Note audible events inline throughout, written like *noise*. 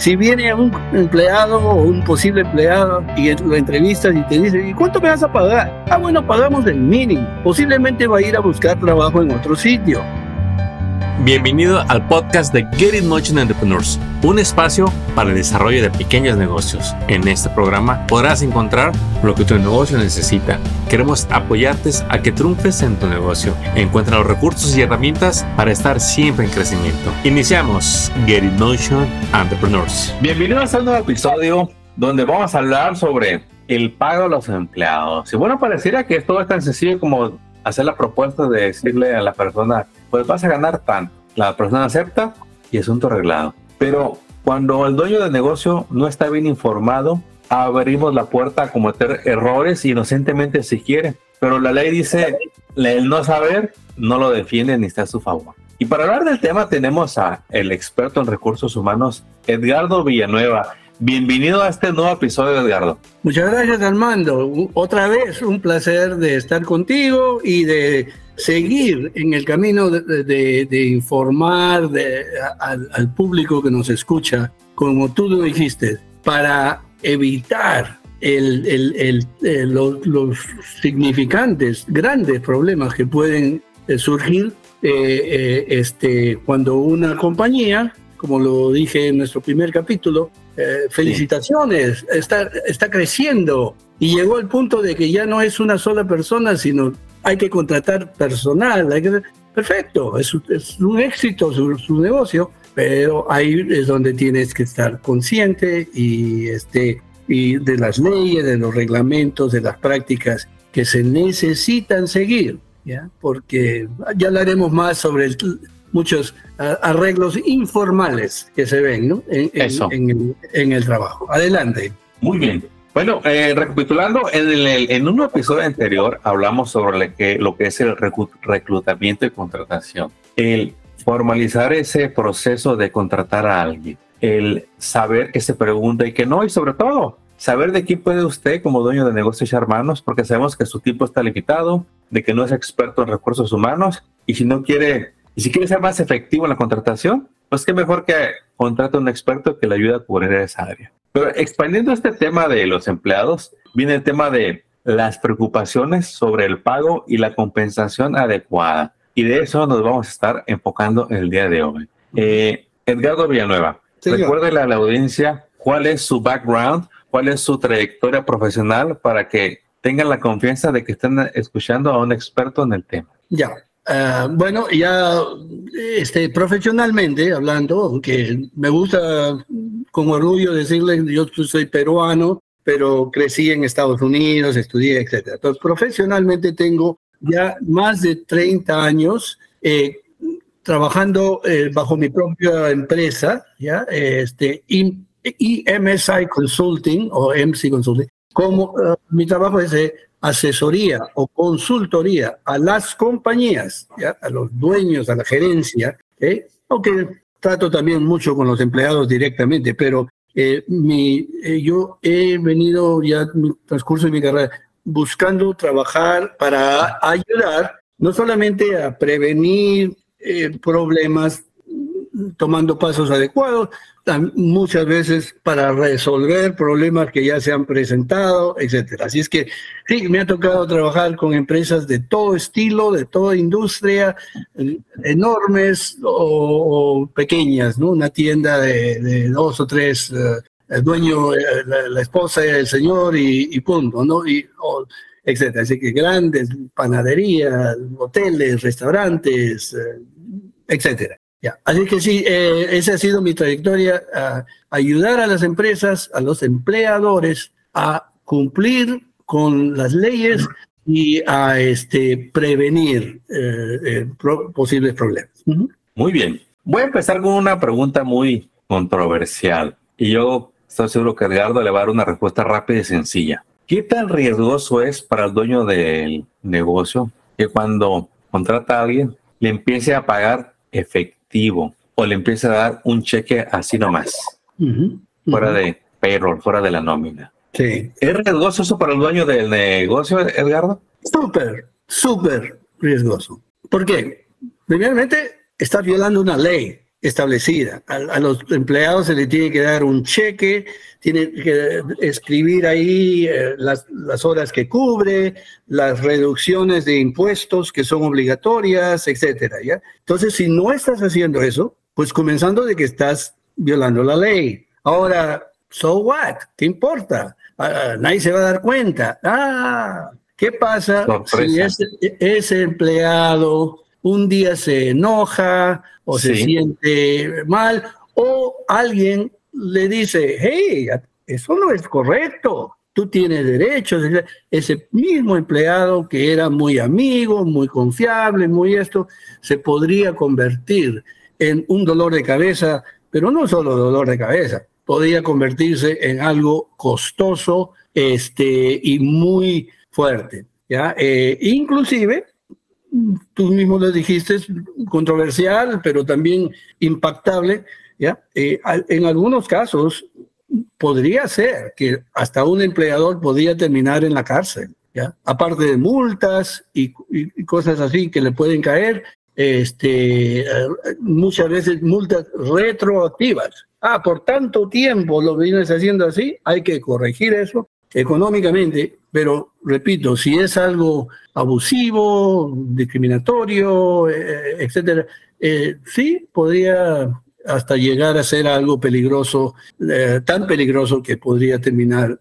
Si viene un empleado o un posible empleado y lo entrevistas y te dice, ¿y cuánto me vas a pagar? Ah, bueno, pagamos el mínimo. Posiblemente va a ir a buscar trabajo en otro sitio. Bienvenido al podcast de Get It Motion Entrepreneurs, un espacio para el desarrollo de pequeños negocios. En este programa podrás encontrar lo que tu negocio necesita. Queremos apoyarte a que triunfes en tu negocio. Encuentra los recursos y herramientas para estar siempre en crecimiento. Iniciamos Get It Motion Entrepreneurs. Bienvenidos a un nuevo episodio donde vamos a hablar sobre el pago a los empleados. Y bueno, pareciera que esto es tan sencillo como hacer la propuesta de decirle a la persona, pues vas a ganar tanto. La persona acepta y asunto arreglado. Pero cuando el dueño del negocio no está bien informado, abrimos la puerta a cometer errores inocentemente si quiere. Pero la ley dice, el no saber no lo defiende ni está a su favor. Y para hablar del tema tenemos a el experto en recursos humanos, Edgardo Villanueva. Bienvenido a este nuevo episodio, Edgardo. Muchas gracias, Armando. Otra vez un placer de estar contigo y de seguir en el camino de, informar al, público que nos escucha, como tú lo dijiste, para evitar el, eh, los, significantes, grandes problemas que pueden eh, surgir eh, este, cuando una compañía, como lo dije en nuestro primer capítulo, felicitaciones, está, está creciendo y llegó al punto de que ya no es una sola persona, sino hay que contratar personal, hay que... Perfecto, es, un éxito su, negocio, pero ahí es donde tienes que estar consciente y, este, y de las leyes, de los reglamentos, de las prácticas que se necesitan seguir, ¿ya? porque ya hablaremos más sobre muchos arreglos informales que se ven ¿no? en, en el trabajo. Adelante. Muy bien. Bueno, eh, recapitulando, en, el, en un episodio anterior hablamos sobre lo que, lo que es el reclutamiento y contratación. El formalizar ese proceso de contratar a alguien. El saber que se pregunta y que no, y sobre todo, saber de quién puede usted como dueño de negocios hermanos, porque sabemos que su tiempo está limitado, de que no es experto en recursos humanos, y si no quiere, y si quiere ser más efectivo en la contratación, pues qué mejor que contrate a un experto que le ayude a cubrir esa área. Pero expandiendo este tema de los empleados, viene el tema de las preocupaciones sobre el pago y la compensación adecuada. Y de eso nos vamos a estar enfocando en el día de hoy. Eh, Edgardo Villanueva, recuérdele a la audiencia cuál es su background, cuál es su trayectoria profesional para que tengan la confianza de que estén escuchando a un experto en el tema. Ya, Ah, bueno, ya este, profesionalmente hablando, aunque me gusta con orgullo decirle, yo soy peruano, pero crecí en Estados Unidos, estudié, etc. Entonces, profesionalmente tengo ya más de 30 años eh, trabajando eh, bajo mi propia empresa, ¿ya? Este, EMSI Consulting o MC Consulting. Como ah, mi trabajo es asesoría o consultoría a las compañías, a los dueños, a la gerencia, ¿eh? aunque trato también mucho con los empleados directamente, pero eh, mi, eh, yo he venido ya en el transcurso de mi carrera buscando trabajar para ayudar no solamente a prevenir problemas tomando pasos adecuados, muchas veces para resolver problemas que ya se han presentado, etcétera. Así es que sí, me ha tocado trabajar con empresas de todo estilo, de toda industria, eh, enormes o, pequeñas, ¿no? Una tienda de, dos o tres, eh, el dueño, eh, la, esposa, el señor y, punto, ¿no? Y, etcétera. Así que grandes panaderías, hoteles, restaurantes, etcétera. Así que sí, eh, esa ha sido mi trayectoria, ayudar a las empresas, a los empleadores a cumplir con las leyes y a este, prevenir eh, eh, posibles problemas. Muy bien. Voy a empezar con una pregunta muy controversial y yo estoy seguro que Edgardo le va a dar una respuesta rápida y sencilla. ¿Qué tan riesgoso es para el dueño del negocio que cuando contrata a alguien le empiece a pagar o le empieza a dar un cheque así nomás, fuera de payroll, fuera de la nómina. Sí. ¿Es riesgoso eso para el dueño del negocio, Edgardo? Súper, súper riesgoso. ¿Por qué? Primeramente, está violando una ley. Establecida. A, los empleados se les tiene que dar un cheque, tiene que escribir ahí eh, las, las, horas que cubre, las reducciones de impuestos que son obligatorias, etcétera, ¿ya? Entonces, si no estás haciendo eso, pues comenzando de que estás violando la ley. Ahora, so what? ¿Qué importa? Ah, nadie se va a dar cuenta. Ah, ¿qué pasa si ese, ese empleado un día se enoja o se siente mal o alguien le dice, hey, eso no es correcto, tú tienes derechos. Ese mismo empleado que era muy amigo, muy confiable, muy esto, se podría convertir en un dolor de cabeza, pero no solo dolor de cabeza, podría convertirse en algo costoso este, y muy fuerte. ¿ya? Eh, inclusive tú mismo lo dijiste, controversial, pero también impactable, ¿ya? Eh, en algunos casos podría ser que hasta un empleador podría terminar en la cárcel, ¿ya? Aparte de multas y, cosas así que le pueden caer, este, muchas veces multas retroactivas. Ah, por tanto tiempo lo vienes haciendo así, hay que corregir eso económicamente, pero repito, si es algo abusivo, discriminatorio, eh, etcétera, eh, sí podría hasta llegar a ser algo peligroso, eh, tan peligroso que podría terminar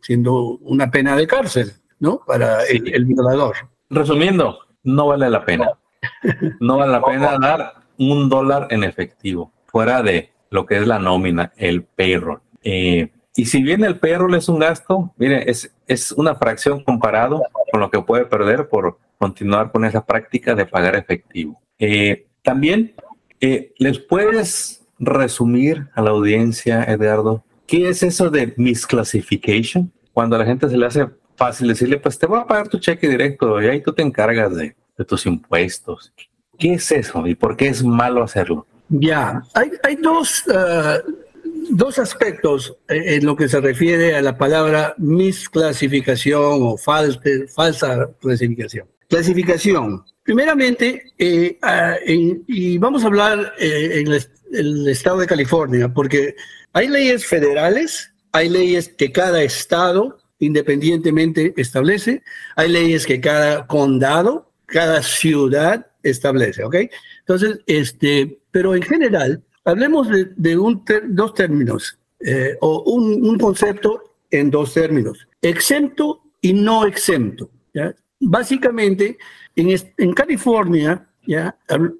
siendo una pena de cárcel, ¿no? Para el, violador. Resumiendo, no vale la pena. No vale la *laughs* pena dar un dólar en efectivo, fuera de lo que es la nómina, el payroll. Y si bien el payroll es un gasto, mire, es, es una fracción comparado con lo que puede perder por continuar con esa práctica de pagar efectivo. Eh, también, eh, ¿les puedes resumir a la audiencia, Eduardo, qué es eso de misclassification? Cuando a la gente se le hace fácil decirle, pues te voy a pagar tu cheque directo y ahí tú te encargas de, de tus impuestos. ¿Qué es eso y por qué es malo hacerlo? Ya, hay, hay dos, uh, dos aspectos eh, en lo que se refiere a la palabra misclasificación o falsa, falsa clasificación. Clasificación. Primeramente, eh, y vamos a hablar eh, en el, estado de California, porque hay leyes federales, hay leyes que cada estado independientemente establece, hay leyes que cada condado, cada ciudad establece, ¿ok? Entonces, este, pero en general, Hablemos de, un dos términos, eh, o un, concepto en dos términos, exento y no exento. Básicamente, en, California, ¿ya?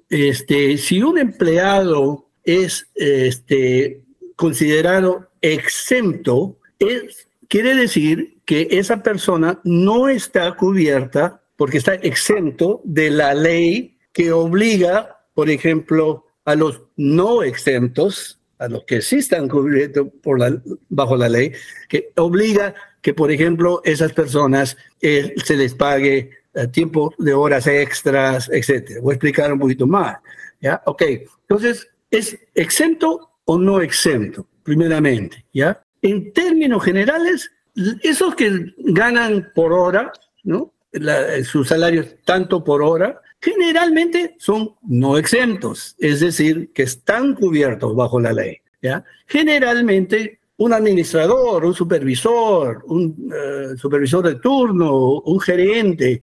Este, si un empleado es este, considerado exento, es, quiere decir que esa persona no está cubierta porque está exento de la ley que obliga, por ejemplo, a los no exentos, a los que sí están cubiertos por la, bajo la ley, que obliga que, por ejemplo, esas personas eh, se les pague eh, tiempo de horas extras, etcétera. Voy a explicar un poquito más. ¿ya? Ok, entonces, ¿es exento o no exento? Primeramente, ¿ya? En términos generales, esos que ganan por hora, ¿no? sus salarios tanto por hora, generalmente son no exentos, es decir, que están cubiertos bajo la ley. ¿ya? Generalmente un administrador, un supervisor, un eh, supervisor de turno, un gerente,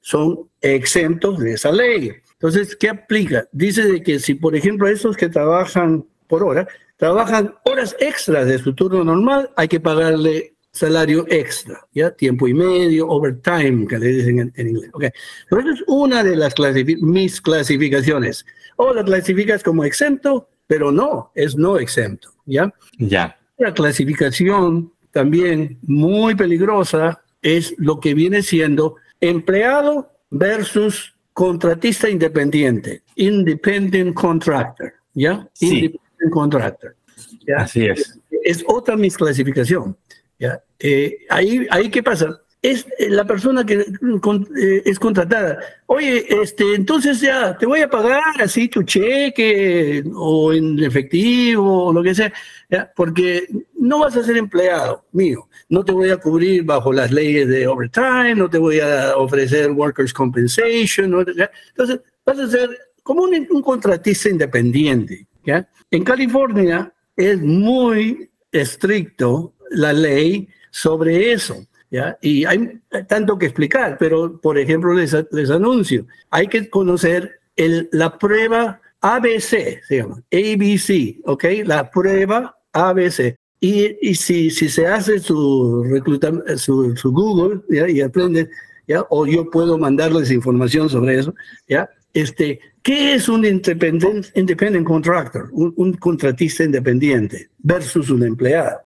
son exentos de esa ley. Entonces, ¿qué aplica? Dice de que si, por ejemplo, esos que trabajan por hora, trabajan horas extras de su turno normal, hay que pagarle salario extra, ¿ya? Tiempo y medio, overtime, que le dicen en, inglés. Okay. Pero eso es una de las mis clasificaciones. O la clasificas como exento, pero no, es no exento, ¿ya? Ya. La clasificación también muy peligrosa es lo que viene siendo empleado versus contratista independiente, independent contractor, ¿ya? Independent contractor. ¿ya? Así es. Es otra misclasificación. Eh, ahí, ahí, ¿qué pasa? Es eh, la persona que eh, es contratada. Oye, este, entonces ya te voy a pagar así tu cheque o en efectivo o lo que sea, porque no vas a ser empleado mío. No te voy a cubrir bajo las leyes de overtime, no te voy a ofrecer workers' compensation. Entonces, vas a ser como un, contratista independiente. En California es muy estricto la ley sobre eso. ¿ya? Y hay tanto que explicar, pero por ejemplo les, les anuncio, hay que conocer el, la prueba ABC, se llama, ABC, ¿ok? La prueba ABC. Y, y si, si se hace su, su, su Google ¿ya? y aprende, o yo puedo mandarles información sobre eso, ¿ya? Este, ¿Qué es un independent, independent contractor, un, un contratista independiente versus un empleado?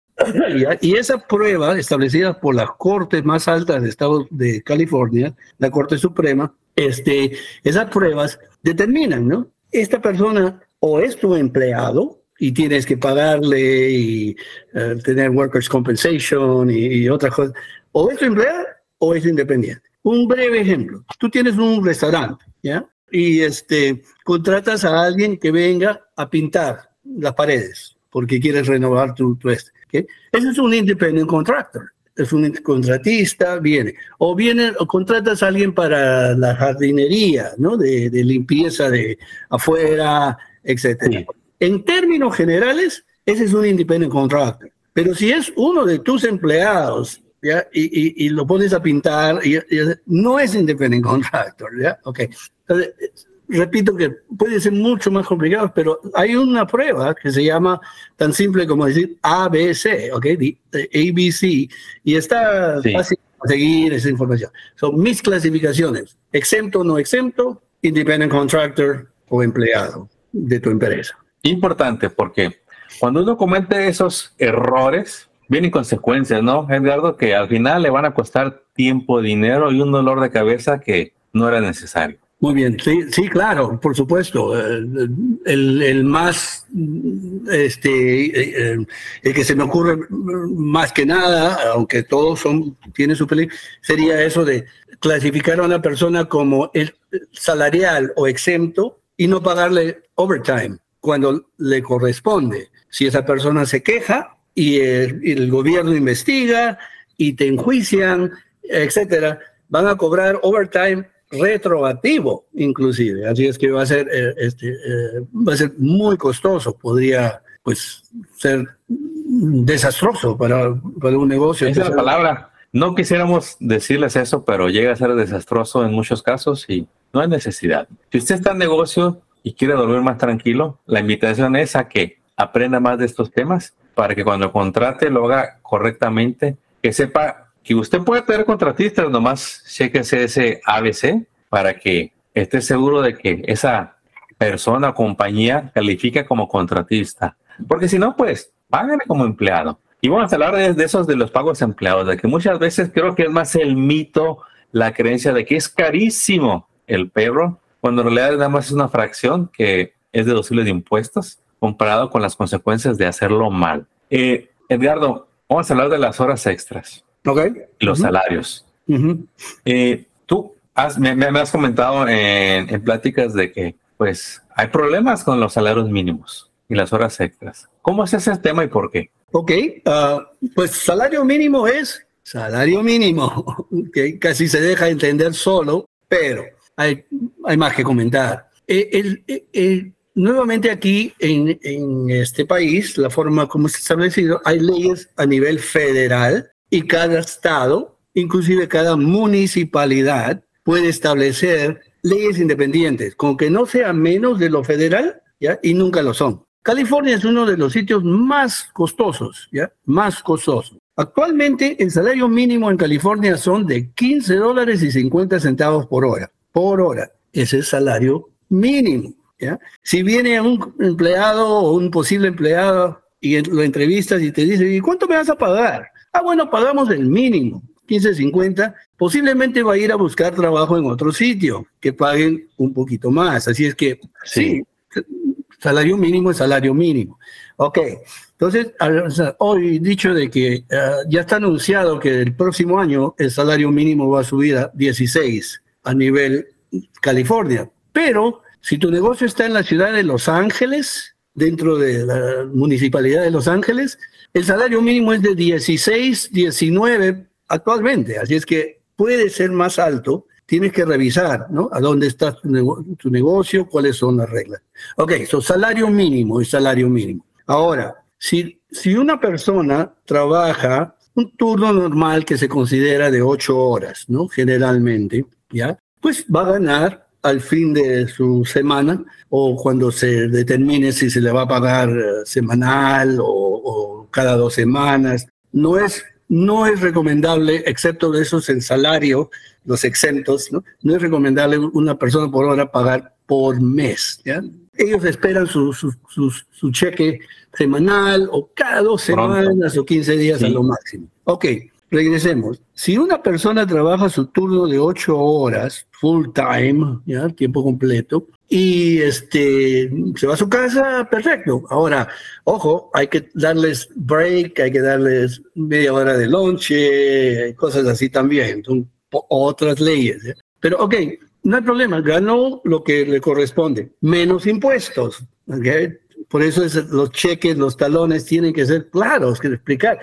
Y esa prueba establecida por las cortes más altas de Estado de California, la Corte Suprema, este, esas pruebas determinan, ¿no? Esta persona o es tu empleado y tienes que pagarle y uh, tener workers' compensation y, y otras cosas, o es tu empleado o es independiente. Un breve ejemplo, tú tienes un restaurante, ¿ya? Y este, contratas a alguien que venga a pintar las paredes porque quieres renovar tu, tu este. ¿Okay? Ese es un independent contractor es un contratista, viene. O viene, o contratas a alguien para la jardinería, ¿no? De, de limpieza de afuera, etcétera. Sí. En términos generales, ese es un independent contractor. Pero si es uno de tus empleados, ¿ya? Y, y, y lo pones a pintar, y, no es independent contractor, ¿ya? Ok. Entonces, repito que puede ser mucho más complicado, pero hay una prueba que se llama tan simple como decir ABC, ¿ok? ABC, y está sí. fácil conseguir esa información. Son mis clasificaciones, exento o no exento, independent contractor o empleado de tu empresa. Importante porque cuando uno comete esos errores, vienen consecuencias, ¿no, Edgardo? Que al final le van a costar tiempo, dinero y un dolor de cabeza que no era necesario. Muy bien, sí, sí, claro, por supuesto. El, el más, este, el que se me ocurre más que nada, aunque todos son, tiene su peligro, sería eso de clasificar a una persona como el salarial o exento y no pagarle overtime cuando le corresponde. Si esa persona se queja y el, el gobierno investiga y te enjuician, etcétera, van a cobrar overtime retroactivo inclusive, así es que va a ser eh, este eh, va a ser muy costoso, podría pues ser desastroso para, para un negocio. Esa es la palabra. No quisiéramos decirles eso, pero llega a ser desastroso en muchos casos y no hay necesidad. Si usted está en negocio y quiere dormir más tranquilo, la invitación es a que aprenda más de estos temas para que cuando contrate lo haga correctamente, que sepa que usted puede tener contratistas, nomás chequese ese ABC para que esté seguro de que esa persona o compañía califica como contratista. Porque si no, pues págale como empleado. Y vamos a hablar de, de, esos de los pagos empleados, de que muchas veces creo que es más el mito, la creencia de que es carísimo el perro, cuando en realidad nada más es una fracción que es deducible de impuestos comparado con las consecuencias de hacerlo mal. Eh, Edgardo, vamos a hablar de las horas extras. Okay. Los uh -huh. salarios. Uh -huh. eh, tú has, me, me, has comentado en, en, pláticas de que pues hay problemas con los salarios mínimos y las horas extras. ¿Cómo es ese tema y por qué? Ok, uh, pues salario mínimo es salario mínimo, *laughs* que casi se deja entender solo, pero hay, hay más que comentar. Eh, el, el, el, nuevamente aquí en, en, este país, la forma como se ha establecido, hay leyes a nivel federal y cada estado, inclusive cada municipalidad, puede establecer leyes independientes, con que no sea menos de lo federal. Y nunca lo son. California es uno de los sitios más costosos, ¿ya? Más costosos. Actualmente el salario mínimo en California son de 15 dólares y 50 centavos por hora. Por hora. Es salario mínimo. ¿ya? Si viene un empleado o un posible empleado y lo entrevistas y te dice, ¿y cuánto me vas a pagar? Ah, bueno, pagamos el mínimo, 15.50. Posiblemente va a ir a buscar trabajo en otro sitio que paguen un poquito más. Así es que sí, sí salario mínimo es salario mínimo. Ok, entonces hoy dicho de que uh, ya está anunciado que el próximo año el salario mínimo va a subir a 16 a nivel California, pero si tu negocio está en la ciudad de Los Ángeles, dentro de la municipalidad de Los Ángeles, el salario mínimo es de 16, 19 actualmente, así es que puede ser más alto tienes que revisar, ¿no? A dónde está tu, negocio, cuáles son las reglas. Ok, so salario mínimo y salario mínimo. Ahora, si, si una persona trabaja un turno normal que se considera de ocho horas, ¿no? Generalmente, ¿ya? Pues va a ganar al fin de su semana o cuando se determine si se le va a pagar eh, semanal o, o cada dos semanas. No es no es recomendable, excepto de esos en salario, los exentos, ¿no? No es recomendable una persona por hora pagar por mes, ¿ya? Ellos esperan su, su, su, cheque semanal o cada dos semanas o 15 días a lo máximo. Ok, regresemos. Si una persona trabaja su turno de ocho horas, full time, ¿ya? tiempo completo, y este, se va a su casa, perfecto. Ahora, ojo, hay que darles break, hay que darles media hora de lonche, cosas así también, son otras leyes. ¿eh? Pero, ok, no hay problema, ganó lo que le corresponde, menos impuestos. Por eso es, los cheques, los talones tienen que ser claros, que explicar.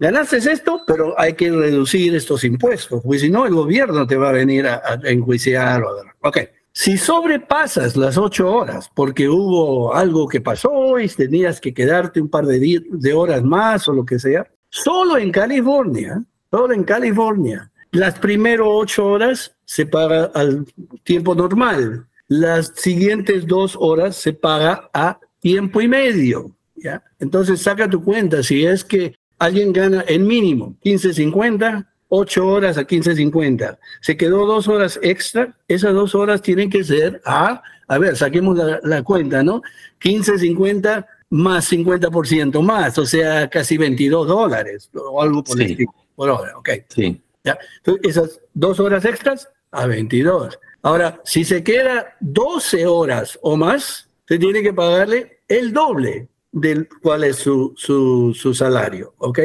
Ganaste esto, pero hay que reducir estos impuestos, porque si no, el gobierno te va a venir a, a enjuiciar. Ok. Si sobrepasas las ocho horas porque hubo algo que pasó y tenías que quedarte un par de, de horas más o lo que sea, solo en California, solo en California, las primeras ocho horas se paga al tiempo normal, las siguientes dos horas se paga a tiempo y medio. ¿ya? Entonces saca tu cuenta, si es que alguien gana el mínimo 15.50, 8 horas a 15.50. Se quedó dos horas extra. Esas dos horas tienen que ser a, a ver, saquemos la, cuenta, ¿no? 15.50 más 50% más, o sea, casi 22 dólares o algo por el estilo, por hora, ok. Sí. ¿Ya? Entonces, esas dos horas extras a 22. Ahora, si se queda 12 horas o más, se tiene que pagarle el doble del cuál es su, su, su salario, ¿ok?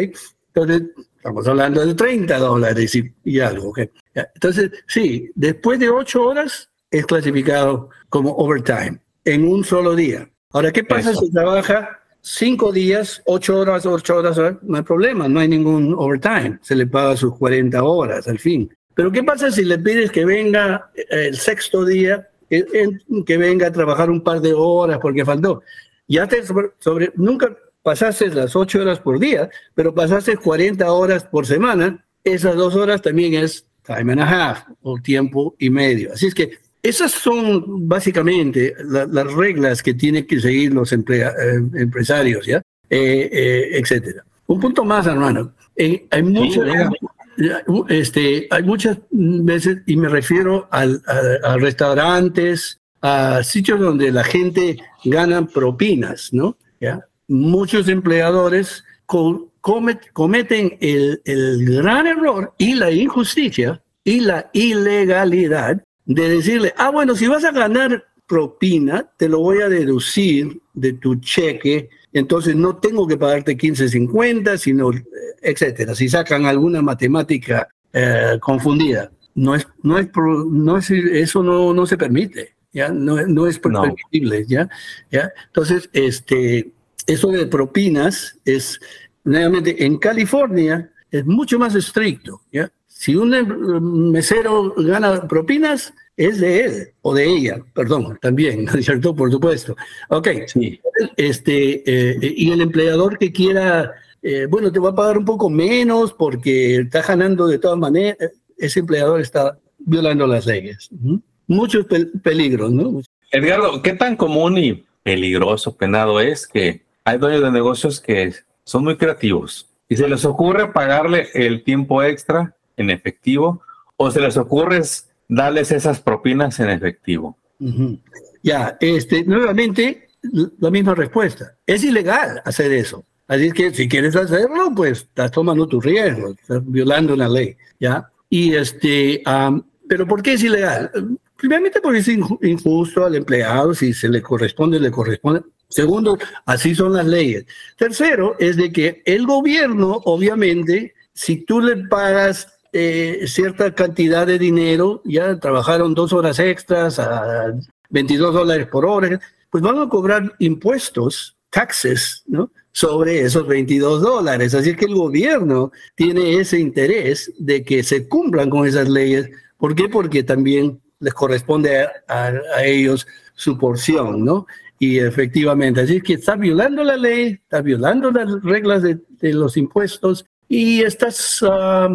Entonces, Estamos hablando de 30 dólares y, algo. Entonces, sí, después de 8 horas es clasificado como overtime en un solo día. Ahora, ¿qué pasa si trabaja 5 días, 8 horas, 8 horas? No hay problema, no hay ningún overtime. Se le paga sus 40 horas al fin. Pero ¿qué pasa si le pides que venga el sexto día, que, venga a trabajar un par de horas porque faltó? Ya te sobre nunca pasaste las ocho horas por día, pero pasaste 40 horas por semana, esas dos horas también es time and a half o tiempo y medio. Así es que esas son básicamente las reglas que tienen que seguir los eh, empresarios, ¿ya? Eh, eh, etcétera. Un punto más, hermano. hay, muchas, este, hay muchas veces, y me refiero al, a restaurantes, a sitios donde la gente gana propinas, ¿no? ¿Ya? muchos empleadores cometen el, gran error y la injusticia y la ilegalidad de decirle, ah, bueno, si vas a ganar propina, te lo voy a deducir de tu cheque, entonces no tengo que pagarte 15.50, sino, eh, etcétera. Si sacan alguna matemática eh, confundida, no es, no es, no es, eso no, no se permite, ya, no, no es permitible, ya, ya. Entonces, este, eso de propinas es, nuevamente, en California es mucho más estricto. ¿ya? Si un mesero gana propinas, es de él o de ella, perdón, también, ¿no es cierto? Por supuesto. Ok, sí. este, eh, y el empleador que quiera, eh, bueno, te va a pagar un poco menos porque está ganando de todas maneras, ese empleador está violando las leyes. Muchos peligros, ¿no? Edgardo, ¿qué tan común y peligroso, penado es que hay dueños de negocios que son muy creativos y se les ocurre pagarle el tiempo extra en efectivo o se les ocurre darles esas propinas en efectivo. Ya, este, nuevamente la misma respuesta. Es ilegal hacer eso. Así que si quieres hacerlo, pues estás tomando tu riesgo, estás violando una ley, ¿ya? Y este, pero ¿por qué es ilegal? Primeramente porque es injusto al empleado, si se le corresponde, le corresponde. Segundo, así son las leyes. Tercero, es de que el gobierno, obviamente, si tú le pagas eh, cierta cantidad de dinero, ya trabajaron dos horas extras a 22 dólares por hora, pues van a cobrar impuestos, taxes, ¿no? sobre esos 22 dólares. Así que el gobierno tiene ese interés de que se cumplan con esas leyes ¿Por qué? Porque también les corresponde a, ellos su porción, ¿no? Y efectivamente, así es que estás violando la ley, estás violando las reglas de, los impuestos y estás ah,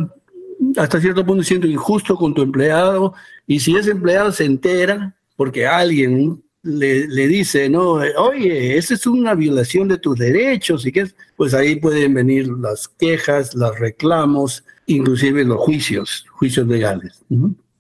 hasta cierto punto siendo injusto con tu empleado. Y si ese empleado se entera porque alguien le, le, dice, no, oye, esa es una violación de tus derechos y que pues ahí pueden venir las quejas, los reclamos, inclusive los juicios, juicios legales.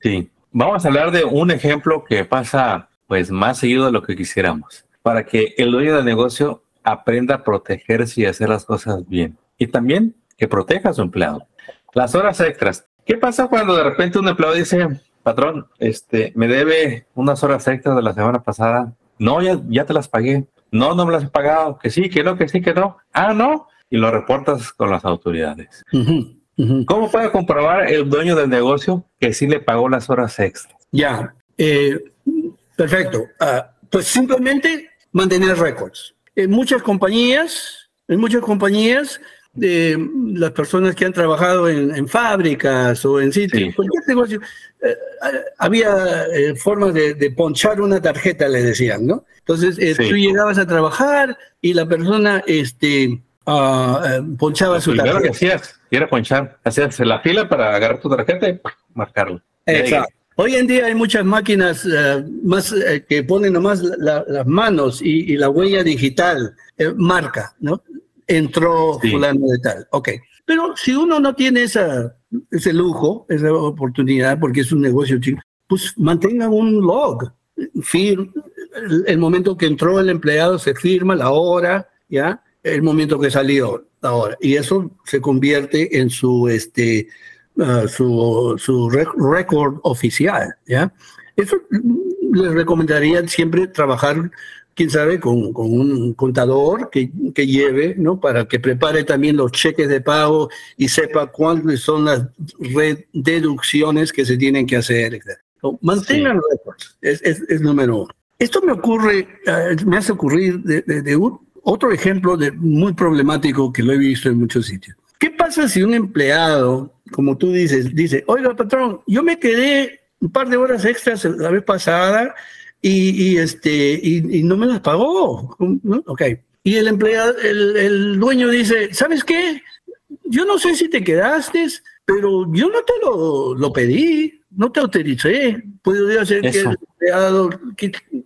Sí, vamos a hablar de un ejemplo que pasa pues más seguido de lo que quisiéramos, para que el dueño del negocio aprenda a protegerse y hacer las cosas bien. Y también que proteja a su empleado. Las horas extras. ¿Qué pasa cuando de repente un empleado dice, patrón, este, me debe unas horas extras de la semana pasada. No, ya, ya te las pagué. No, no me las he pagado. Que sí, que no, que sí, que no. Ah, no. Y lo reportas con las autoridades. ¿Cómo puede comprobar el dueño del negocio que sí le pagó las horas extras? Ya, eh, perfecto. Ah, pues simplemente mantener récords. En muchas compañías, en muchas compañías, de las personas que han trabajado en, fábricas o en sitios, cualquier negocio, eh, había eh, formas de, ponchar una tarjeta, le decían, ¿no? Entonces, eh, tú llegabas a trabajar y la persona este, uh, ponchaba su tarjeta. Lo que hacías era ponchar, hacías la fila para agarrar tu tarjeta y marcarlo. Exacto. Hoy en día hay muchas máquinas más que ponen nomás las manos y, y, la huella digital marca, ¿no? entró fulano de tal. Ok. Pero si uno no tiene esa, ese lujo, esa oportunidad, porque es un negocio chico, pues mantenga un log. Firm, el, momento que entró el empleado se firma la hora, ¿ya? El momento que salió la hora. Y eso se convierte en su, este, uh, su, su récord oficial, ¿ya? Eso les recomendaría siempre trabajar quién sabe, con, un contador que, lleve, ¿no? Para que prepare también los cheques de pago y sepa cuáles son las deducciones que se tienen que hacer. mantengan récords, es, es, número uno. Esto me ocurre, eh, me hace ocurrir de, otro ejemplo de, muy problemático que lo he visto en muchos sitios. ¿Qué pasa si un empleado, como tú dices, dice, oiga, patrón, yo me quedé un par de horas extras la vez pasada y, este, y, no me las pagó. Ok. Y el empleado, el, el, dueño dice, ¿sabes qué? Yo no sé si te quedaste, pero yo no te lo, lo pedí, no te autoricé. Puede ser que el empleado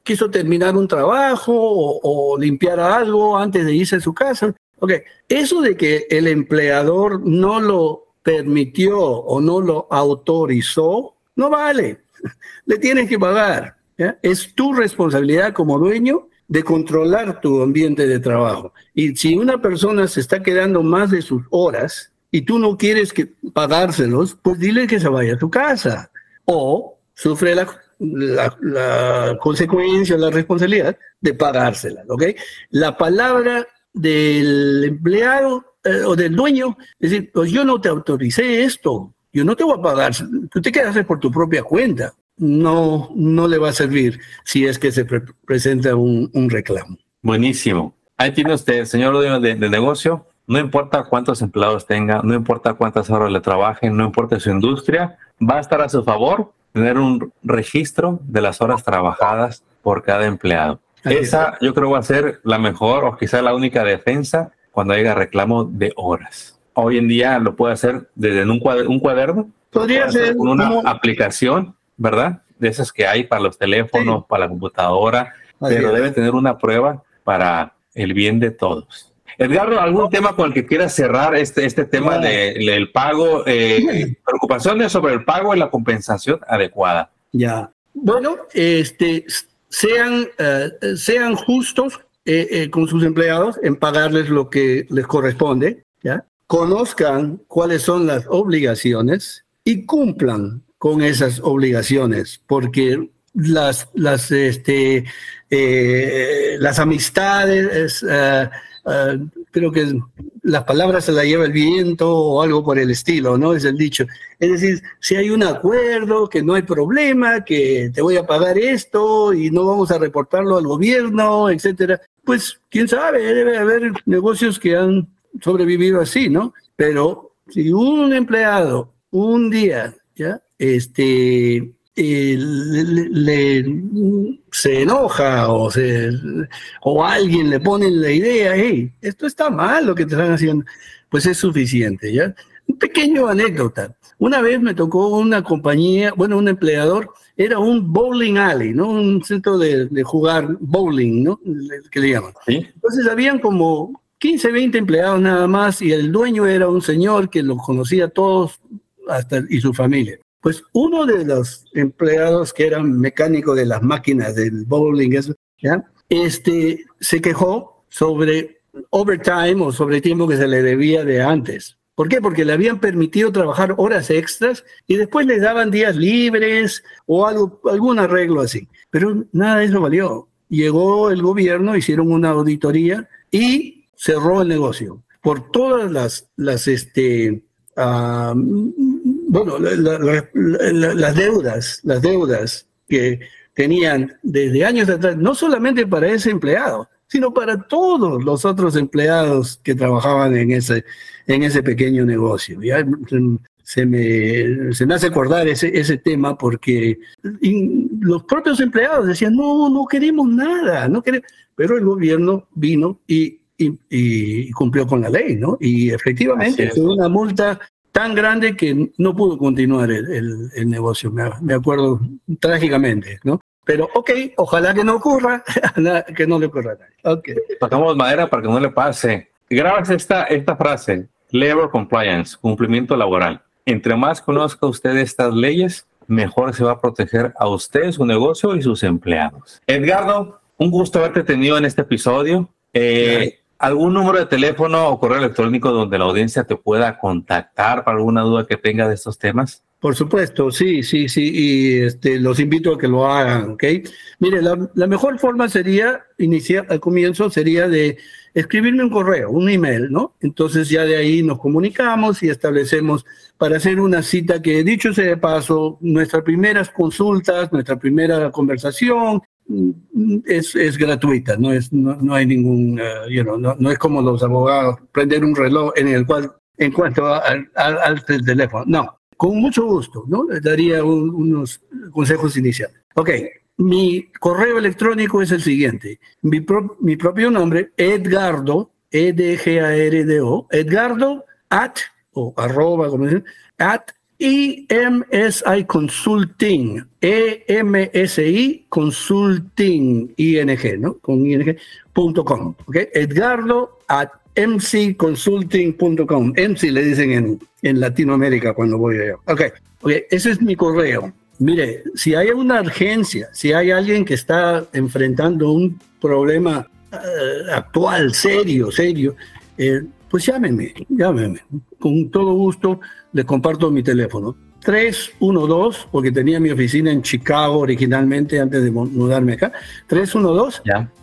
quiso terminar un trabajo o, limpiar algo antes de irse a su casa. Ok, eso de que el empleador no lo permitió o no lo autorizó, no vale. *laughs* Le tienes que pagar. Es tu responsabilidad como dueño de controlar tu ambiente de trabajo. Y si una persona se está quedando más de sus horas y tú no quieres que pagárselos, pues dile que se vaya a tu casa o sufre la, la, consecuencia, la responsabilidad de pagárselas. ¿ok? La palabra del empleado eh, o del dueño, es decir, pues yo no te autoricé esto, yo no te voy a pagar, tú te quedas por tu propia cuenta no, no le va a servir si es que se presenta un, reclamo. Buenísimo. Ahí tiene usted, señor dueño de, negocio, no importa cuántos empleados tenga, no importa cuántas horas le trabajen, no importa su industria, va a estar a su favor tener un registro de las horas trabajadas por cada empleado. Esa yo creo va a ser la mejor o quizá la única defensa cuando haya reclamo de horas. Hoy en día lo puede hacer desde un, cuaderno, podría ser con una aplicación ¿verdad? De esas que hay para los teléfonos, para la computadora, pero debe tener una prueba para el bien de todos. Edgardo, ¿algún tema con el que quieras cerrar este, este tema del pago? Eh, *clears throat* preocupaciones sobre el pago y la compensación adecuada. Ya. Bueno, este, sean, eh, sean justos eh, eh, con sus empleados en pagarles lo que les corresponde, ¿ya? Conozcan cuáles son las obligaciones y cumplan con esas obligaciones, porque las, las, este, eh, las amistades, eh, eh, creo que las palabras se las lleva el viento o algo por el estilo, ¿no? Es el dicho. Es decir, si hay un acuerdo, que no hay problema, que te voy a pagar esto y no vamos a reportarlo al gobierno, etcétera, pues quién sabe, debe haber negocios que han sobrevivido así, ¿no? Pero si un empleado un día ¿ya? este, eh, le, se enoja o, se, o alguien le pone la idea, hey, esto está mal lo que te están haciendo, pues es suficiente, ¿ya? Un pequeño anécdota. Una vez me tocó una compañía, bueno, un empleador, era un bowling alley, ¿no? Un centro de, jugar bowling, ¿no? Que le llaman. Entonces habían como 15, 20 empleados nada más y el dueño era un señor que los conocía todos hasta y su familia. Pues uno de los empleados que era mecánico de las máquinas del bowling, ¿ya? Este, se quejó sobre overtime o sobre tiempo que se le debía de antes. ¿Por qué? Porque le habían permitido trabajar horas extras y después les daban días libres o algo, algún arreglo así. Pero nada de eso valió. Llegó el gobierno, hicieron una auditoría y cerró el negocio. Por todas las, las este, ah, bueno, las deudas, las deudas que tenían desde años atrás, no solamente para ese empleado, sino para todos los otros empleados que trabajaban en ese, en ese pequeño negocio. Ya se me, se me hace acordar ese, ese tema porque los propios empleados decían, no, no queremos nada, no queremos. pero el gobierno vino y, y, cumplió con la ley, ¿no? Y efectivamente fue una multa tan grande que no pudo continuar el, el, negocio, me, me, acuerdo trágicamente, ¿no? Pero, ok, ojalá que no ocurra, *laughs* que no le ocurra a nadie. Okay. Tocamos madera para que no le pase. Grabas esta, esta frase, labor compliance, cumplimiento laboral. Entre más conozca usted estas leyes, mejor se va a proteger a usted, su negocio y sus empleados. Edgardo, un gusto haberte tenido en este episodio. Eh, ¿Algún número de teléfono o correo electrónico donde la audiencia te pueda contactar para alguna duda que tenga de estos temas? Por supuesto, sí, sí, sí, y este, los invito a que lo hagan, ¿ok? Mire, la, mejor forma sería, iniciar al comienzo, sería de escribirme un correo, un email, ¿no? Entonces ya de ahí nos comunicamos y establecemos para hacer una cita que, dicho sea de paso, nuestras primeras consultas, nuestra primera conversación es, es gratuita, no, es, no, hay ningún, uh, no, no, es como los abogados, prender un reloj en el cual, en cuanto al, al teléfono, no con mucho gusto, ¿no? Daría unos consejos iniciales. Ok, mi correo electrónico es el siguiente. Mi, propio nombre, Edgardo, E-D-G-A-R-D-O, Edgardo at, o arroba, como dicen, at EMSI Consulting, E-M-S-I Consulting, I-N-G, ¿no? Con ing.com, ¿ok? Edgardo at mcconsulting.com. MC le dicen en, en Latinoamérica cuando voy allá. Ok, ok, ese es mi correo. Mire, si hay una urgencia, si hay alguien que está enfrentando un problema eh, actual, serio, serio, eh, pues llámeme, llámeme. Con todo gusto le comparto mi teléfono. 312, porque tenía mi oficina en Chicago originalmente antes de mudarme acá. 312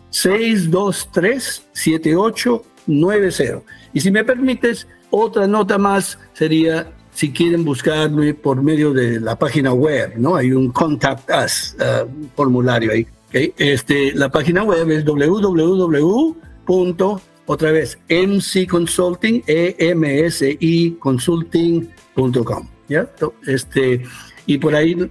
623 78 90. Y si me permites, otra nota más sería si quieren buscarme por medio de la página web, ¿no? Hay un Contact Us uh, formulario ahí. Este, la página web es www. otra vez, MC Consulting, E-M-S-I ¿ya? Este, y por ahí mm,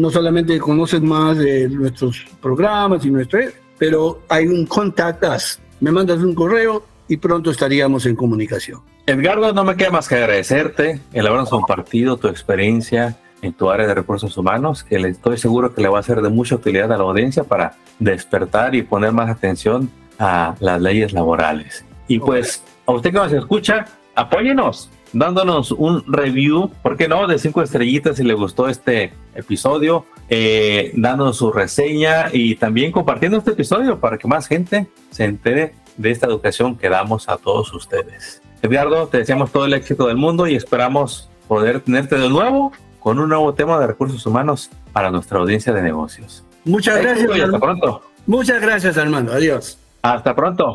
no solamente conocen más de nuestros programas y nuestro, pero hay un Contact Us. Me mandas un correo, y pronto estaríamos en comunicación. Edgardo, no me queda más que agradecerte el habernos compartido tu experiencia en tu área de recursos humanos, que estoy seguro que le va a ser de mucha utilidad a la audiencia para despertar y poner más atención a las leyes laborales. Y pues, a usted que nos escucha, apóyenos dándonos un review, ¿por qué no? De cinco estrellitas si le gustó este episodio, eh, dándonos su reseña y también compartiendo este episodio para que más gente se entere de esta educación que damos a todos ustedes. Edgardo, te deseamos todo el éxito del mundo y esperamos poder tenerte de nuevo con un nuevo tema de recursos humanos para nuestra audiencia de negocios. Muchas gracias. Y hasta pronto. Muchas gracias, Armando. Adiós. Hasta pronto.